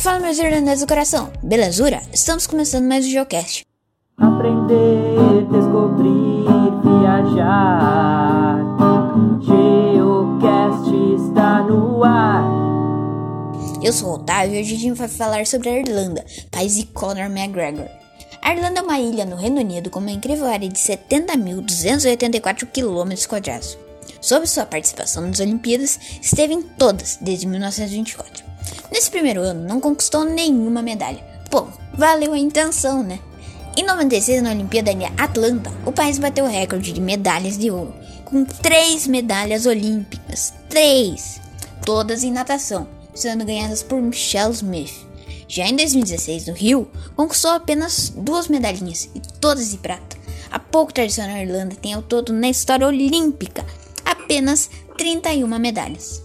Fala meus irlandeses do coração, belezura? Estamos começando mais um Geocast. Aprender, descobrir, viajar. Geocast está no ar. Eu sou o Otávio e hoje a gente vai falar sobre a Irlanda, país de Conor McGregor. A Irlanda é uma ilha no Reino Unido com uma incrível área de 70.284 km. Sob sua participação nas Olimpíadas, esteve em todas desde 1924. Nesse primeiro ano, não conquistou nenhuma medalha. Pô, valeu a intenção, né? Em 96, na Olimpíada de Atlanta, o país bateu o recorde de medalhas de ouro, com três medalhas olímpicas. Três! Todas em natação, sendo ganhadas por Michelle Smith. Já em 2016, no Rio, conquistou apenas duas medalhinhas, e todas de prata. A pouco tradição na Irlanda tem ao todo na história olímpica apenas 31 medalhas.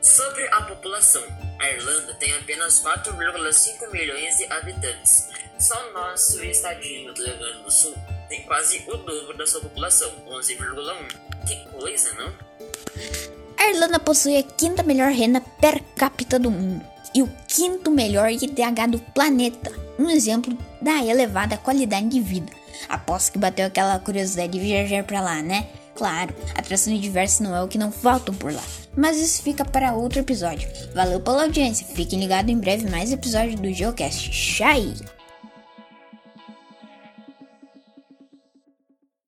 Sobre população, a Irlanda tem apenas 4,5 milhões de habitantes. Só nosso estadinho do Rio Grande do Sul tem quase o dobro da sua população, 11,1. Que coisa, não? A Irlanda possui a quinta melhor renda per capita do mundo e o quinto melhor IDH do planeta, um exemplo da elevada qualidade de vida. Aposto que bateu aquela curiosidade de viajar para lá, né? Claro, atrações diversas não é o que não faltam por lá. Mas isso fica para outro episódio. Valeu pela audiência. Fiquem ligados em breve mais episódios do Geocast. Tchau!